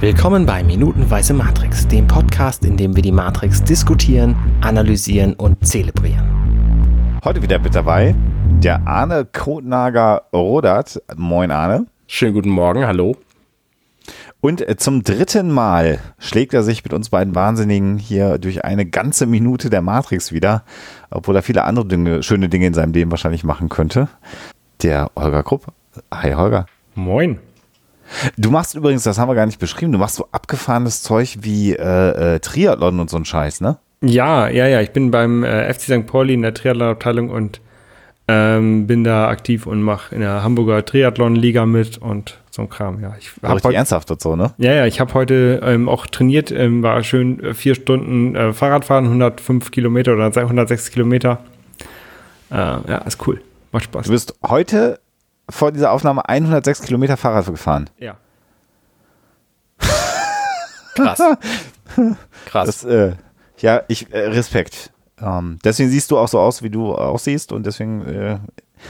Willkommen bei Minutenweise Matrix, dem Podcast, in dem wir die Matrix diskutieren, analysieren und zelebrieren. Heute wieder mit dabei der Arne Kotnager Rodert. Moin Arne. Schönen guten Morgen, hallo. Und äh, zum dritten Mal schlägt er sich mit uns beiden Wahnsinnigen hier durch eine ganze Minute der Matrix wieder, obwohl er viele andere Dinge, schöne Dinge in seinem Leben wahrscheinlich machen könnte. Der Holger Krupp. Hi Holger. Moin. Du machst übrigens, das haben wir gar nicht beschrieben, du machst so abgefahrenes Zeug wie äh, äh, Triathlon und so ein Scheiß, ne? Ja, ja, ja. Ich bin beim äh, FC St. Pauli in der Triathlon-Abteilung und ähm, bin da aktiv und mache in der Hamburger Triathlon-Liga mit und so ein Kram, ja. Ich hab heute, ernsthaft und so, ne? Ja, ja, ich habe heute ähm, auch trainiert, ähm, war schön äh, vier Stunden äh, Fahrradfahren, 105 Kilometer oder 106 Kilometer. Äh, ja, ist cool. Macht Spaß. Du bist heute vor dieser Aufnahme 106 Kilometer Fahrrad gefahren. Ja. Krass. Krass. Das, äh, ja, ich, äh, Respekt. Ähm, deswegen siehst du auch so aus, wie du aussiehst und deswegen, äh,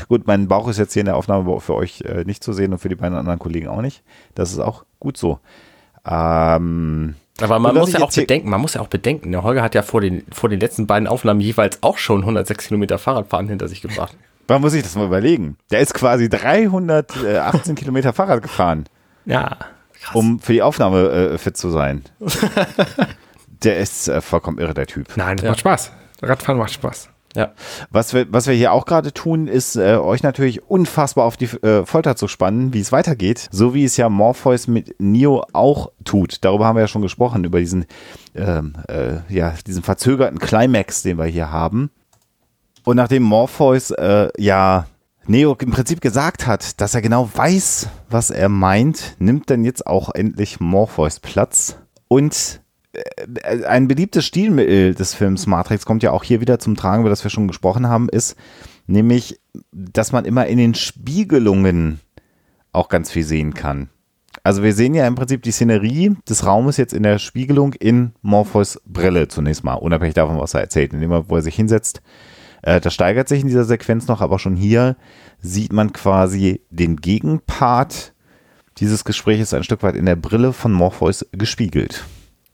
gut, mein Bauch ist jetzt hier in der Aufnahme für euch äh, nicht zu sehen und für die beiden anderen Kollegen auch nicht. Das ist auch gut so. Ähm, aber man muss ja auch bedenken, man muss ja auch bedenken, der Holger hat ja vor den, vor den letzten beiden Aufnahmen jeweils auch schon 106 Kilometer Fahrradfahren hinter sich gebracht. Man muss sich das mal überlegen. Der ist quasi 318 Kilometer Fahrrad gefahren. Ja, krass. Um für die Aufnahme äh, fit zu sein. der ist äh, vollkommen irre, der Typ. Nein, das ja. macht Spaß. Radfahren macht Spaß. Ja. Was wir, was wir hier auch gerade tun, ist äh, euch natürlich unfassbar auf die äh, Folter zu spannen, wie es weitergeht. So wie es ja Morpheus mit Neo auch tut. Darüber haben wir ja schon gesprochen, über diesen, ähm, äh, ja, diesen verzögerten Climax, den wir hier haben. Und nachdem Morpheus äh, ja Neo im Prinzip gesagt hat, dass er genau weiß, was er meint, nimmt dann jetzt auch endlich Morpheus Platz. Und äh, ein beliebtes Stilmittel des Films Matrix kommt ja auch hier wieder zum Tragen, über das wir schon gesprochen haben, ist nämlich, dass man immer in den Spiegelungen auch ganz viel sehen kann. Also wir sehen ja im Prinzip die Szenerie des Raumes jetzt in der Spiegelung in Morpheus Brille zunächst mal, unabhängig davon, was er erzählt, indem er, wo er sich hinsetzt, äh, das steigert sich in dieser Sequenz noch, aber schon hier sieht man quasi den Gegenpart dieses Gesprächs ein Stück weit in der Brille von Morpheus gespiegelt.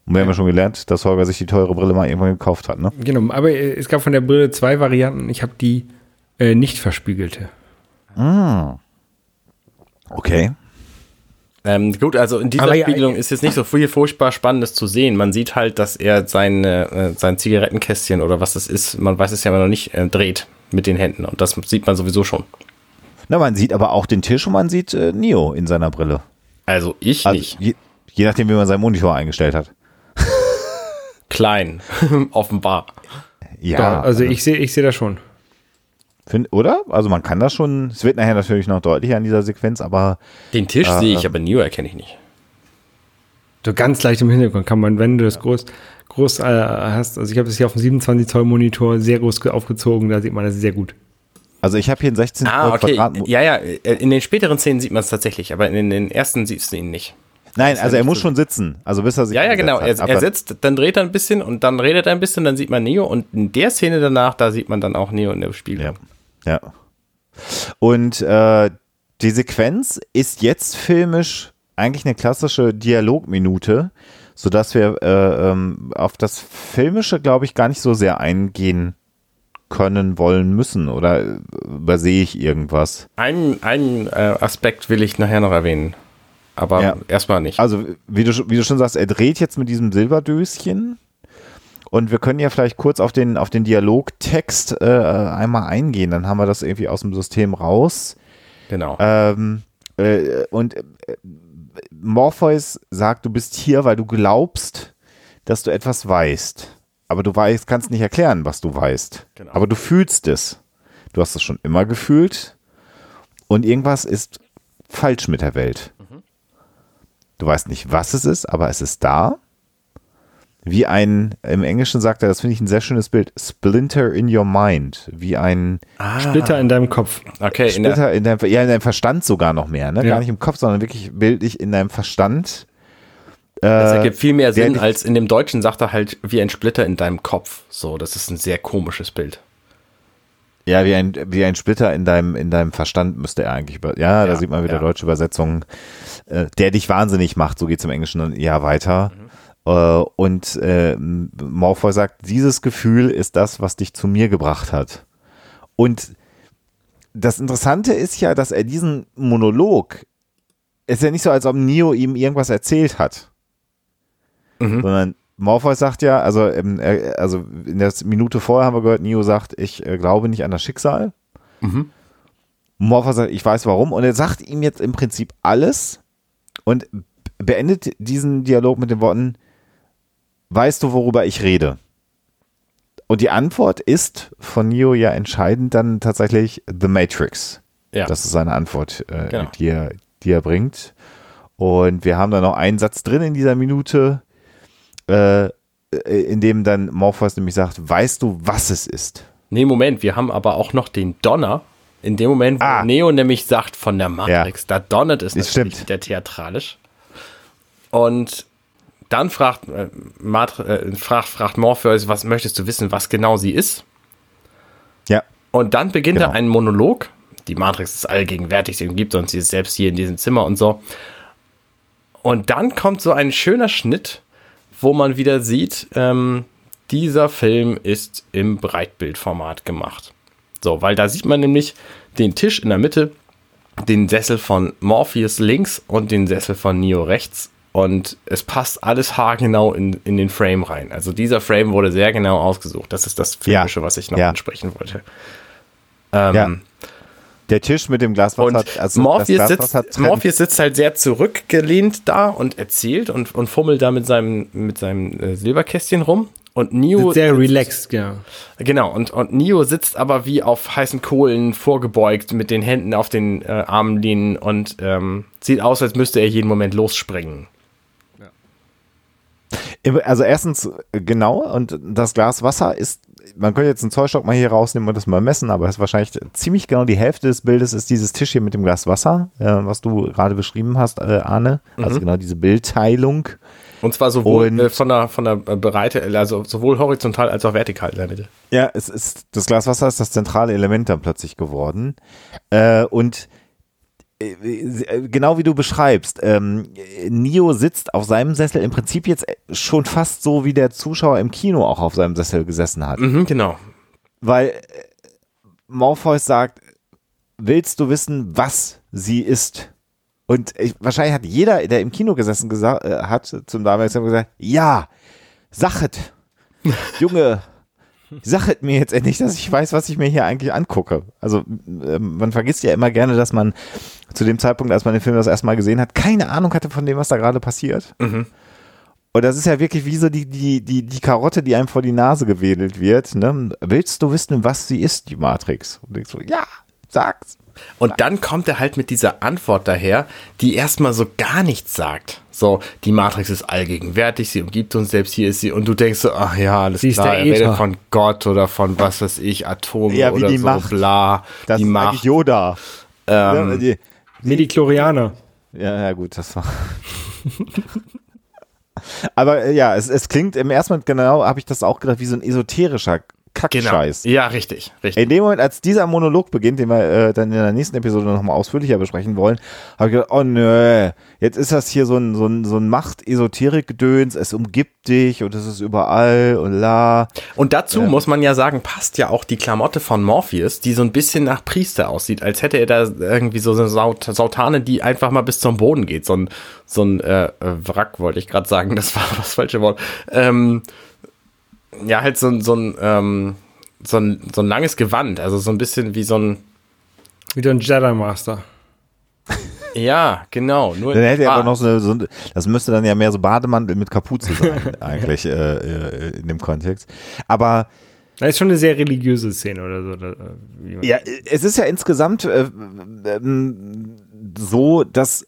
Und wir haben ja schon gelernt, dass Holger sich die teure Brille mal irgendwann gekauft hat, ne? Genau, aber es gab von der Brille zwei Varianten. Ich habe die äh, nicht verspiegelte. Ah. Okay. Ähm, gut, also in dieser Aber Spiegelung ja, ist jetzt nicht so viel furchtbar Spannendes zu sehen. Man sieht halt, dass er seine, äh, sein Zigarettenkästchen oder was das ist, man weiß es ja noch nicht, äh, dreht mit den Händen. Und das sieht man sowieso schon. Na, man sieht aber auch den Tisch und man sieht äh, Neo in seiner Brille. Also ich also, nicht. Je, je nachdem, wie man seinen Monitor eingestellt hat. Klein, offenbar. Ja. Doch, also, also ich sehe ich seh das schon. Find, oder? Also man kann das schon, es wird nachher natürlich noch deutlicher in dieser Sequenz, aber. Den Tisch äh, sehe ich, aber Neo erkenne ich nicht. So ganz leicht im Hintergrund kann man, wenn du das groß, groß äh, hast, also ich habe das hier auf dem 27 Zoll Monitor sehr groß aufgezogen, da sieht man das sehr gut. Also ich habe hier einen 16 ah, okay. Quadrat. Ja, ja, in den späteren Szenen sieht man es tatsächlich, aber in den ersten siehst du ihn nicht. Nein, also er muss schon sitzen. Also bis er sich Ja, ja, genau. Er, er, sitzt, dann dreht er ein bisschen und dann redet er ein bisschen, dann sieht man Neo und in der Szene danach, da sieht man dann auch Neo in dem Spiel. Ja. Ja. Und äh, die Sequenz ist jetzt filmisch eigentlich eine klassische Dialogminute, sodass wir äh, ähm, auf das Filmische, glaube ich, gar nicht so sehr eingehen können, wollen, müssen. Oder übersehe ich irgendwas? Einen, einen äh, Aspekt will ich nachher noch erwähnen. Aber ja. erstmal nicht. Also, wie du, wie du schon sagst, er dreht jetzt mit diesem Silberdöschen und wir können ja vielleicht kurz auf den, auf den Dialogtext äh, einmal eingehen. Dann haben wir das irgendwie aus dem System raus. Genau. Ähm, äh, und äh, Morpheus sagt, du bist hier, weil du glaubst, dass du etwas weißt. Aber du weißt, kannst nicht erklären, was du weißt. Genau. Aber du fühlst es. Du hast es schon immer gefühlt. Und irgendwas ist falsch mit der Welt. Mhm. Du weißt nicht, was es ist, aber es ist da wie ein, im Englischen sagt er, das finde ich ein sehr schönes Bild, Splinter in your mind, wie ein ah. Splitter in deinem Kopf. Okay, Splitter in, deinem, ja, in deinem Verstand sogar noch mehr, ne? Ja. Gar nicht im Kopf, sondern wirklich bildlich in deinem Verstand. Das äh, ergibt viel mehr Sinn, als in dem Deutschen sagt er halt wie ein Splitter in deinem Kopf. So, das ist ein sehr komisches Bild. Ja, wie ein, wie ein Splitter in deinem, in deinem Verstand müsste er eigentlich über. Ja, ja da sieht man wieder ja. deutsche Übersetzungen, äh, der dich wahnsinnig macht, so geht es im Englischen dann eher weiter. Mhm. Äh, und äh, Morpheus sagt, dieses Gefühl ist das, was dich zu mir gebracht hat. Und das Interessante ist ja, dass er diesen Monolog, ist ja nicht so, als ob Neo ihm irgendwas erzählt hat. Mhm. Sondern Morpheus sagt ja, also, ähm, also in der Minute vorher haben wir gehört, Neo sagt, ich äh, glaube nicht an das Schicksal. Mhm. Morpheus sagt, ich weiß warum. Und er sagt ihm jetzt im Prinzip alles und beendet diesen Dialog mit den Worten, weißt du, worüber ich rede? Und die Antwort ist von Neo ja entscheidend dann tatsächlich The Matrix. Ja. Das ist seine Antwort, äh, genau. die, er, die er bringt. Und wir haben da noch einen Satz drin in dieser Minute, äh, in dem dann Morpheus nämlich sagt, weißt du, was es ist? Nee, Moment, wir haben aber auch noch den Donner. In dem Moment, wo ah. Neo nämlich sagt von der Matrix, ja. da donnert es natürlich stimmt. wieder theatralisch. Und dann fragt, äh, äh, fragt, fragt Morpheus, was möchtest du wissen, was genau sie ist? Ja. Und dann beginnt genau. er einen Monolog. Die Matrix ist allgegenwärtig, sie umgibt uns, sie ist selbst hier in diesem Zimmer und so. Und dann kommt so ein schöner Schnitt wo man wieder sieht, ähm, dieser Film ist im Breitbildformat gemacht. So, weil da sieht man nämlich den Tisch in der Mitte, den Sessel von Morpheus links und den Sessel von Neo rechts. Und es passt alles haargenau in, in den Frame rein. Also dieser Frame wurde sehr genau ausgesucht. Das ist das Filmische, ja. was ich noch ja. ansprechen wollte. Ähm, ja. Der Tisch mit dem Glaswasser. Und also Morpheus, sitzt, Morpheus sitzt halt sehr zurückgelehnt da und erzählt und, und fummelt da mit seinem, mit seinem äh, Silberkästchen rum. Und Neo. Sehr relaxed, ja. Genau, und, und Neo sitzt aber wie auf heißen Kohlen vorgebeugt mit den Händen auf den äh, Armlehnen und ähm, sieht aus, als müsste er jeden Moment losspringen. Also erstens genau und das Glas Wasser ist man könnte jetzt einen Zollstock mal hier rausnehmen und das mal messen, aber es ist wahrscheinlich ziemlich genau die Hälfte des Bildes ist dieses Tisch hier mit dem Glas Wasser, äh, was du gerade beschrieben hast, äh, Arne. Also mhm. genau diese Bildteilung. Und zwar sowohl und, äh, von der von der Breite, also sowohl horizontal als auch vertikal in der Mitte. Ja, es ist das Glas Wasser ist das zentrale Element dann plötzlich geworden. Äh, und äh, genau wie du beschreibst, ähm, Nio sitzt auf seinem Sessel im Prinzip jetzt schon fast so, wie der Zuschauer im Kino auch auf seinem Sessel gesessen hat. Mhm, genau. Weil äh, Morpheus sagt, willst du wissen, was sie ist? Und ich, wahrscheinlich hat jeder, der im Kino gesessen gesagt, äh, hat, zum damaligen Zeitpunkt gesagt, ja, sachet, Junge, Sachet mir jetzt endlich, dass ich weiß, was ich mir hier eigentlich angucke. Also äh, man vergisst ja immer gerne, dass man zu dem Zeitpunkt, als man den Film das erste Mal gesehen hat, keine Ahnung hatte von dem, was da gerade passiert. Mhm. Und das ist ja wirklich wie so die, die, die, die Karotte, die einem vor die Nase gewedelt wird. Ne? Willst du wissen, was sie ist, die Matrix? Und ich so, ja, sag's. Und dann kommt er halt mit dieser Antwort daher, die erstmal so gar nichts sagt. So, die Matrix ist allgegenwärtig, sie umgibt uns selbst, hier ist sie. Und du denkst so, ach ja, alles sie klar, er redet von Gott oder von was weiß ich, Atome ja, oder so, Macht. bla. Das die ist Macht. Yoda. Ähm, ja, die, Mediklorianer. Ja, ja, gut, das war. Aber äh, ja, es, es klingt im ersten Moment genau, habe ich das auch gedacht, wie so ein esoterischer Kackscheiß. Genau. Ja, richtig, richtig. In dem Moment, als dieser Monolog beginnt, den wir äh, dann in der nächsten Episode nochmal ausführlicher besprechen wollen, habe ich gedacht, oh nö, jetzt ist das hier so ein, so ein, so ein Macht-Esoterik-Gedöns, es umgibt dich und es ist überall und la. Und dazu ja. muss man ja sagen, passt ja auch die Klamotte von Morpheus, die so ein bisschen nach Priester aussieht, als hätte er da irgendwie so eine Saut Sautane, die einfach mal bis zum Boden geht. So ein, so ein äh, Wrack, wollte ich gerade sagen, das war das falsche Wort. Ähm, ja, halt so, so, ein, ähm, so, ein, so ein langes Gewand, also so ein bisschen wie so ein. Wie so ein Jedi Master. Ja, genau. Nur dann hätte er aber noch so, eine, so, das müsste dann ja mehr so Bademantel mit Kapuze sein, eigentlich äh, äh, in dem Kontext. Aber das ist schon eine sehr religiöse Szene oder so. Äh, ja, es ist ja insgesamt äh, ähm, so, dass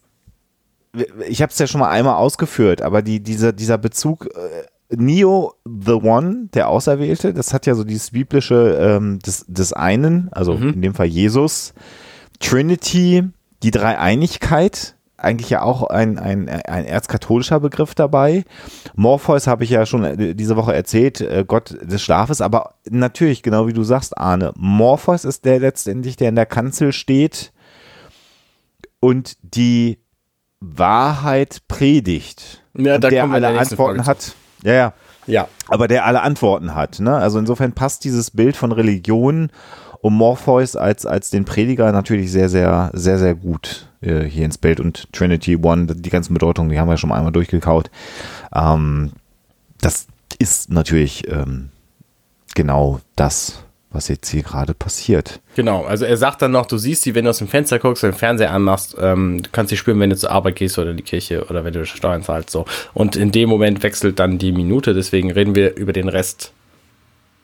ich habe es ja schon mal einmal ausgeführt, aber die, dieser, dieser Bezug äh, Neo the One, der Auserwählte, das hat ja so dieses biblische ähm, des, des einen, also mhm. in dem Fall Jesus, Trinity, die Dreieinigkeit eigentlich ja auch ein, ein, ein erzkatholischer Begriff dabei. Morpheus habe ich ja schon äh, diese Woche erzählt, äh, Gott des Schlafes, aber natürlich, genau wie du sagst, Arne, Morpheus ist der letztendlich, der in der Kanzel steht und die Wahrheit predigt. Ja, da der alle Antworten hat. Ja, ja. Ja. Aber der alle Antworten hat. Ne? Also insofern passt dieses Bild von Religion um Morpheus als, als den Prediger natürlich sehr, sehr, sehr, sehr gut äh, hier ins Bild. Und Trinity One, die ganzen Bedeutungen, die haben wir schon einmal durchgekaut. Ähm, das ist natürlich ähm, genau das, was jetzt hier gerade passiert. Genau, also er sagt dann noch, du siehst sie, wenn du aus dem Fenster guckst, den Fernseher anmachst, ähm, du kannst sie spüren, wenn du zur Arbeit gehst oder in die Kirche oder wenn du Steuern zahlst. So. Und in dem Moment wechselt dann die Minute, deswegen reden wir über den Rest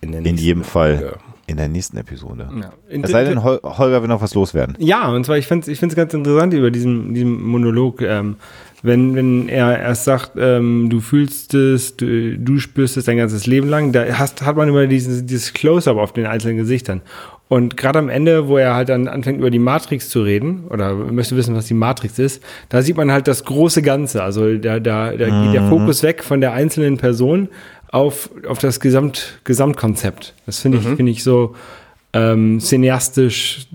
in, in jedem Fall. Folge in der nächsten Episode. Ja. Es sei denn, Holger will noch was loswerden. Ja, und zwar, ich finde es ich ganz interessant über diesen, diesen Monolog, ähm, wenn, wenn er erst sagt, ähm, du fühlst es, du, du, spürst es dein ganzes Leben lang, da hast, hat man immer dieses, dieses Close-up auf den einzelnen Gesichtern. Und gerade am Ende, wo er halt dann anfängt, über die Matrix zu reden, oder möchte wissen, was die Matrix ist, da sieht man halt das große Ganze. Also da, da, da mhm. geht der mhm. Fokus weg von der einzelnen Person auf, auf das Gesamt, Gesamtkonzept. Das finde ich, mhm. finde ich so ähm, cineastisch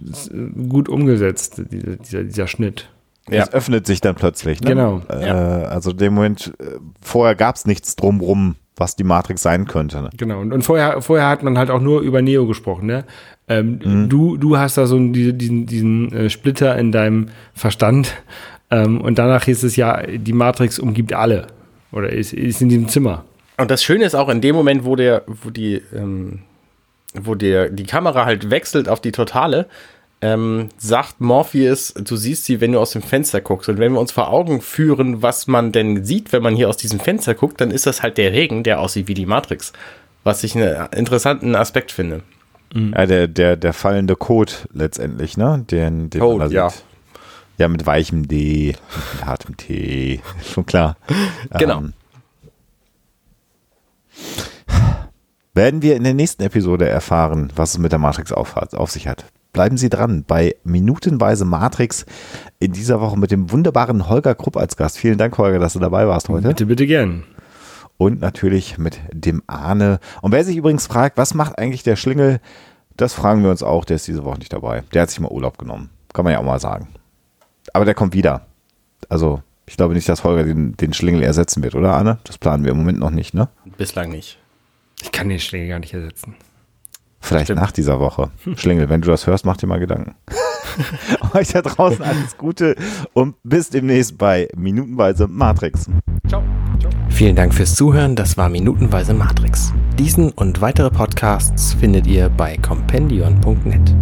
gut umgesetzt, dieser, dieser, dieser Schnitt. Ja. Es öffnet sich dann plötzlich. Ne? Genau. Äh, ja. Also dem Moment, äh, vorher gab es nichts drumrum, was die Matrix sein könnte. Ne? Genau. Und, und vorher, vorher hat man halt auch nur über Neo gesprochen. Ne? Ähm, mhm. du, du hast da so diesen, diesen, diesen äh, Splitter in deinem Verstand. Ähm, und danach hieß es ja, die Matrix umgibt alle. Oder ist, ist in diesem Zimmer. Und das Schöne ist auch in dem Moment, wo der, wo die, ähm, wo der, die Kamera halt wechselt auf die Totale, ähm, sagt Morpheus, du siehst sie, wenn du aus dem Fenster guckst. Und wenn wir uns vor Augen führen, was man denn sieht, wenn man hier aus diesem Fenster guckt, dann ist das halt der Regen, der aussieht wie die Matrix. Was ich einen interessanten Aspekt finde. Mhm. Ja, der, der, der fallende Code letztendlich, ne? Den, den Code, ja. Ja, mit weichem D, mit hartem T, schon klar. Genau. Ähm, werden wir in der nächsten Episode erfahren, was es mit der Matrix auf, auf sich hat. Bleiben Sie dran bei Minutenweise Matrix in dieser Woche mit dem wunderbaren Holger Krupp als Gast. Vielen Dank, Holger, dass du dabei warst heute. Bitte, bitte gern. Und natürlich mit dem Ahne. Und wer sich übrigens fragt, was macht eigentlich der Schlingel, das fragen wir uns auch. Der ist diese Woche nicht dabei. Der hat sich mal Urlaub genommen. Kann man ja auch mal sagen. Aber der kommt wieder. Also, ich glaube nicht, dass Holger den, den Schlingel ersetzen wird, oder Arne? Das planen wir im Moment noch nicht, ne? Bislang nicht. Ich kann den Schlingel gar nicht ersetzen. Vielleicht Stimmt. nach dieser Woche. Schlingel, wenn du das hörst, mach dir mal Gedanken. Euch da draußen alles Gute und bis demnächst bei Minutenweise Matrix. Ciao. Ciao. Vielen Dank fürs Zuhören. Das war Minutenweise Matrix. Diesen und weitere Podcasts findet ihr bei compendion.net.